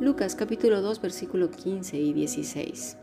Lucas capítulo 2 versículo 15 y 16.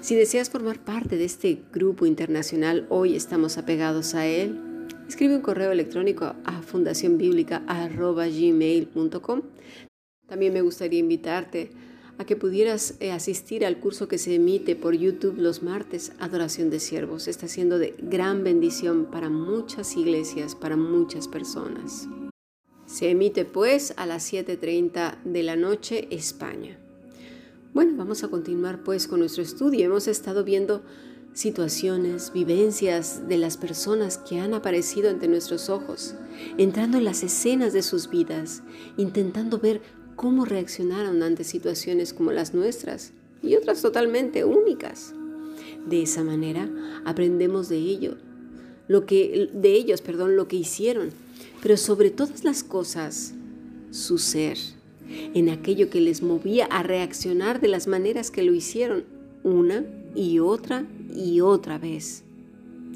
Si deseas formar parte de este grupo internacional, hoy estamos apegados a él. Escribe un correo electrónico a fundacionbiblica.gmail.com. También me gustaría invitarte a que pudieras eh, asistir al curso que se emite por YouTube los martes, Adoración de Siervos. Está siendo de gran bendición para muchas iglesias, para muchas personas. Se emite pues a las 7.30 de la noche, España. Bueno, vamos a continuar pues con nuestro estudio. Hemos estado viendo situaciones, vivencias de las personas que han aparecido ante nuestros ojos, entrando en las escenas de sus vidas, intentando ver cómo reaccionaron ante situaciones como las nuestras y otras totalmente únicas. De esa manera aprendemos de ello, lo que de ellos, perdón, lo que hicieron, pero sobre todas las cosas, su ser en aquello que les movía a reaccionar de las maneras que lo hicieron una y otra y otra vez.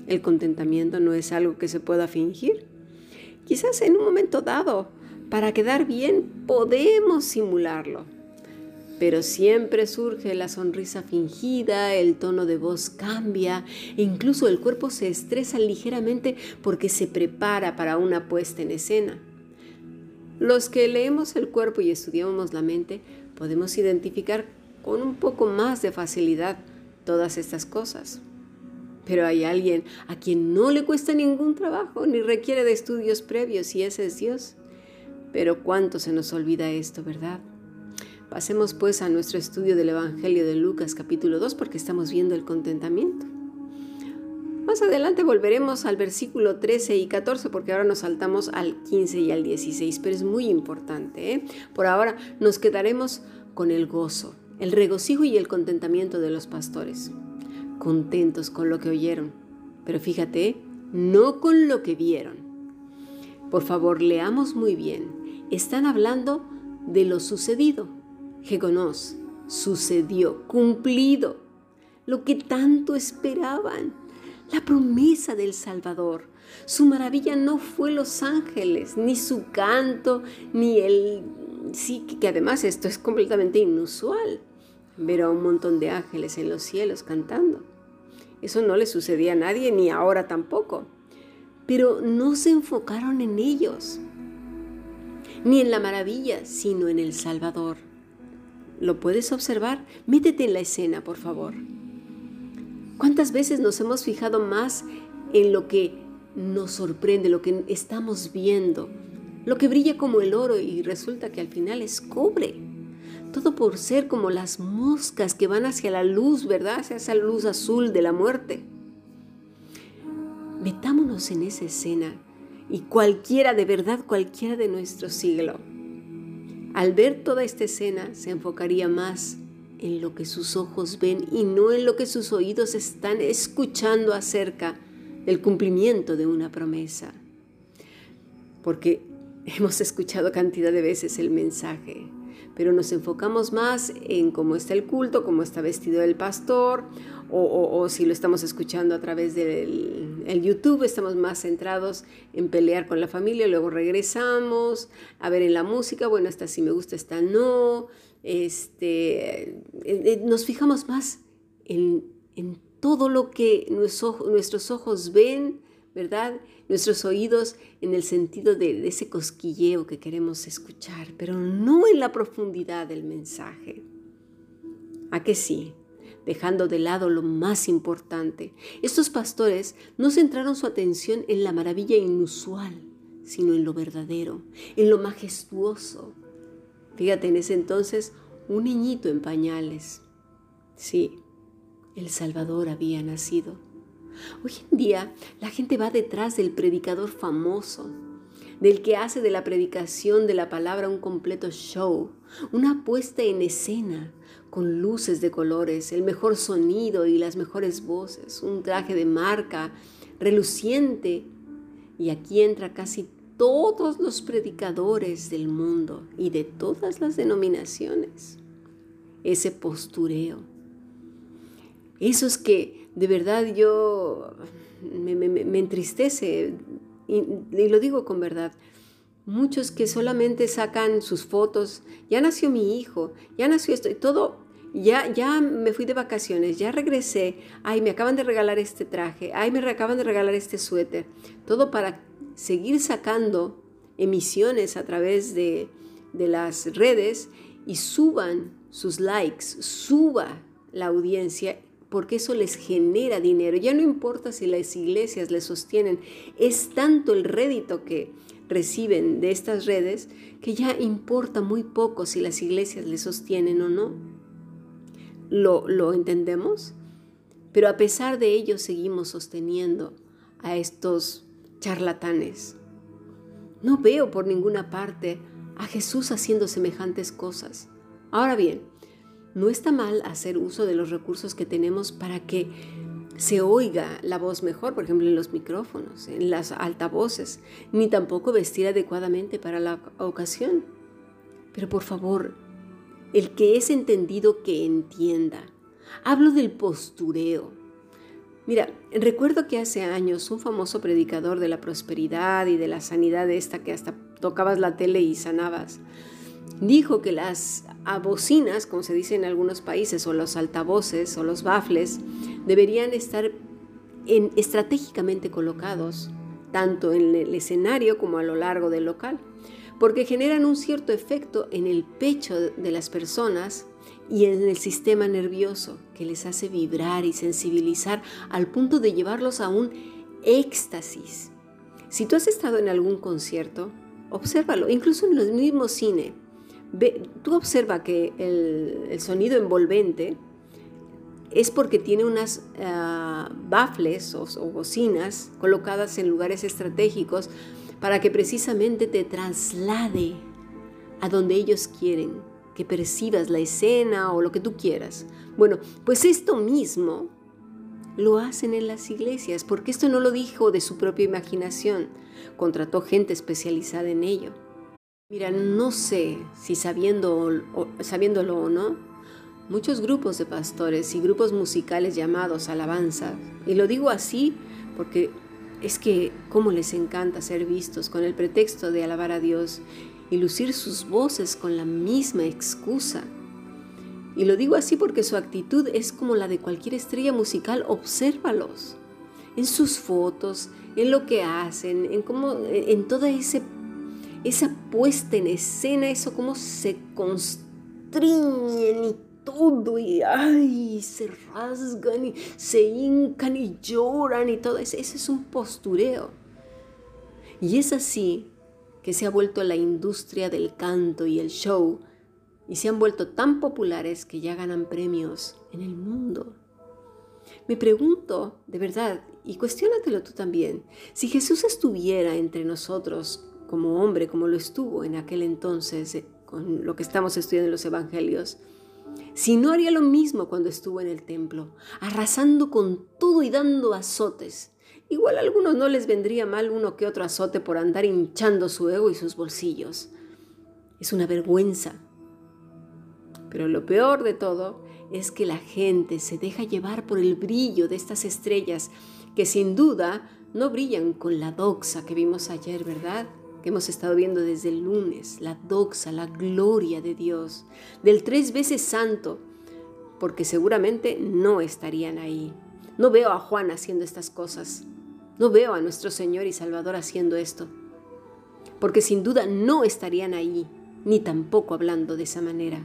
El contentamiento no es algo que se pueda fingir. Quizás en un momento dado, para quedar bien, podemos simularlo. Pero siempre surge la sonrisa fingida, el tono de voz cambia e incluso el cuerpo se estresa ligeramente porque se prepara para una puesta en escena. Los que leemos el cuerpo y estudiamos la mente podemos identificar con un poco más de facilidad todas estas cosas. Pero hay alguien a quien no le cuesta ningún trabajo ni requiere de estudios previos y ese es Dios. Pero cuánto se nos olvida esto, ¿verdad? Pasemos pues a nuestro estudio del Evangelio de Lucas capítulo 2 porque estamos viendo el contentamiento. Más adelante volveremos al versículo 13 y 14 porque ahora nos saltamos al 15 y al 16, pero es muy importante. ¿eh? Por ahora nos quedaremos con el gozo, el regocijo y el contentamiento de los pastores, contentos con lo que oyeron, pero fíjate, no con lo que vieron. Por favor, leamos muy bien. Están hablando de lo sucedido. Gegonos, sucedió, cumplido, lo que tanto esperaban la promesa del Salvador. Su maravilla no fue los ángeles, ni su canto, ni el... Sí, que además esto es completamente inusual, ver a un montón de ángeles en los cielos cantando. Eso no le sucedía a nadie, ni ahora tampoco. Pero no se enfocaron en ellos, ni en la maravilla, sino en el Salvador. ¿Lo puedes observar? Métete en la escena, por favor. ¿Cuántas veces nos hemos fijado más en lo que nos sorprende, lo que estamos viendo, lo que brilla como el oro y resulta que al final es cobre? Todo por ser como las moscas que van hacia la luz, ¿verdad? Hacia esa luz azul de la muerte. Metámonos en esa escena y cualquiera, de verdad cualquiera de nuestro siglo, al ver toda esta escena se enfocaría más en lo que sus ojos ven y no en lo que sus oídos están escuchando acerca del cumplimiento de una promesa. Porque hemos escuchado cantidad de veces el mensaje, pero nos enfocamos más en cómo está el culto, cómo está vestido el pastor, o, si lo estamos escuchando a través del YouTube, estamos más centrados en pelear con la familia, luego regresamos a ver en la música, bueno, esta sí me gusta, esta no, este, eh, eh, nos fijamos más en, todo lo que nuestros ojos ven, ¿verdad? Nuestros oídos en el sentido de, de, ese cosquilleo que queremos escuchar, pero no en la profundidad del mensaje. ¿A que sí? Dejando de lado lo más importante. Estos pastores no centraron su atención en la maravilla inusual, sino en lo verdadero, en lo majestuoso, Fíjate, en ese entonces, un niñito en pañales. Sí, el Salvador había nacido. Hoy en día la gente va detrás del predicador famoso, del que hace de la predicación de la palabra un completo show, una puesta en escena con luces de colores, el mejor sonido y las mejores voces, un traje de marca reluciente. Y aquí entra casi todos los predicadores del mundo y de todas las denominaciones. Ese postureo. Esos que de verdad yo me, entristece, y, lo digo con verdad, Muchos que solamente sacan sus fotos, ya nació mi hijo, ya nació esto, y todo, ya, ya me fui de vacaciones, ya regresé, ay, me acaban de regalar este traje, ay, me acaban de regalar este suéter, todo para seguir sacando emisiones a través de, de las redes y suban sus likes, suba la audiencia porque eso les genera dinero. Ya no importa si las iglesias les sostienen, es tanto el rédito que reciben de estas redes que ya importa muy poco si las iglesias le sostienen o no. ¿Lo, lo entendemos? Pero a pesar de ello seguimos sosteniendo a estos charlatanes. No veo por ninguna parte a Jesús haciendo semejantes cosas. Ahora bien, no está mal hacer uso de los recursos que tenemos para que se oiga la voz mejor, por ejemplo, en los micrófonos, en las altavoces, ni tampoco vestir adecuadamente para la ocasión. Pero por favor, el que es entendido que entienda. Hablo del postureo. Mira, recuerdo que hace años un famoso predicador de la prosperidad y de la sanidad esta que hasta tocabas la tele y sanabas, dijo que las bocinas, como se dice en algunos países, o los altavoces o los bafles, deberían estar en, estratégicamente colocados, tanto en el escenario como a lo largo del local, porque generan un cierto efecto en el pecho de las personas y en el sistema nervioso, que les hace vibrar y sensibilizar al punto de llevarlos a un éxtasis. Si tú has estado en algún concierto, obsérvalo, incluso en el mismo cine, tú observa que el, sonido envolvente es porque tiene unas uh, baffles o, bocinas colocadas en lugares estratégicos para que precisamente te traslade a donde ellos quieren, que percibas la escena o lo que tú quieras. Bueno, pues esto mismo lo hacen en las iglesias, porque esto no lo dijo de su propia imaginación, contrató gente especializada en ello. Mira, no sé si sabiendo, sabiéndolo o no, muchos grupos de pastores y grupos musicales llamados alabanza, y lo digo así porque es que cómo les encanta ser vistos con el pretexto de alabar a Dios y lucir sus voces con la misma excusa. Y lo digo así porque su actitud es como la de cualquier estrella musical, obsérvalos. En sus fotos, en lo que hacen, en cómo en todo ese esa puesta en escena, eso como se constriñen y todo, y ay, se rasgan y se hincan y lloran y todo, ese, ese es un postureo. Y es así que se ha vuelto la industria del canto y el show, y se han vuelto tan populares que ya ganan premios en el mundo. Me pregunto, de verdad, y cuestiónatelo tú también, si Jesús estuviera entre nosotros como hombre, como lo estuvo en aquel entonces eh, con lo que estamos estudiando en los evangelios, si no haría lo mismo cuando estuvo en el templo, arrasando con todo y dando azotes. Igual a algunos no les vendría mal uno que otro azote por andar hinchando su ego y sus bolsillos. Es una vergüenza. Pero lo peor de todo es que la gente se deja llevar por el brillo de estas estrellas que sin duda no brillan con la doxa que vimos ayer, ¿verdad? Que hemos estado viendo desde el lunes, la doxa, la gloria de Dios, del tres veces santo, porque seguramente no estarían ahí. No veo a Juan haciendo estas cosas, no veo a nuestro Señor y Salvador haciendo esto, porque sin duda no estarían ahí, ni tampoco hablando de esa manera.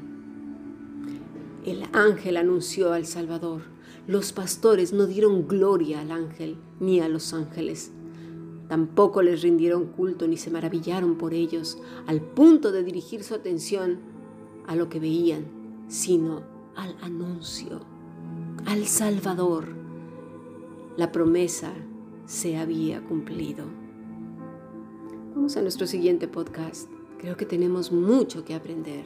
El ángel anunció al Salvador. Los pastores no dieron gloria al ángel ni a los ángeles. Tampoco les rindieron culto ni se maravillaron por ellos, al punto de dirigir su atención a lo que veían, sino al anuncio, al Salvador. La promesa se había cumplido. Vamos a nuestro siguiente podcast. Creo que tenemos mucho que aprender.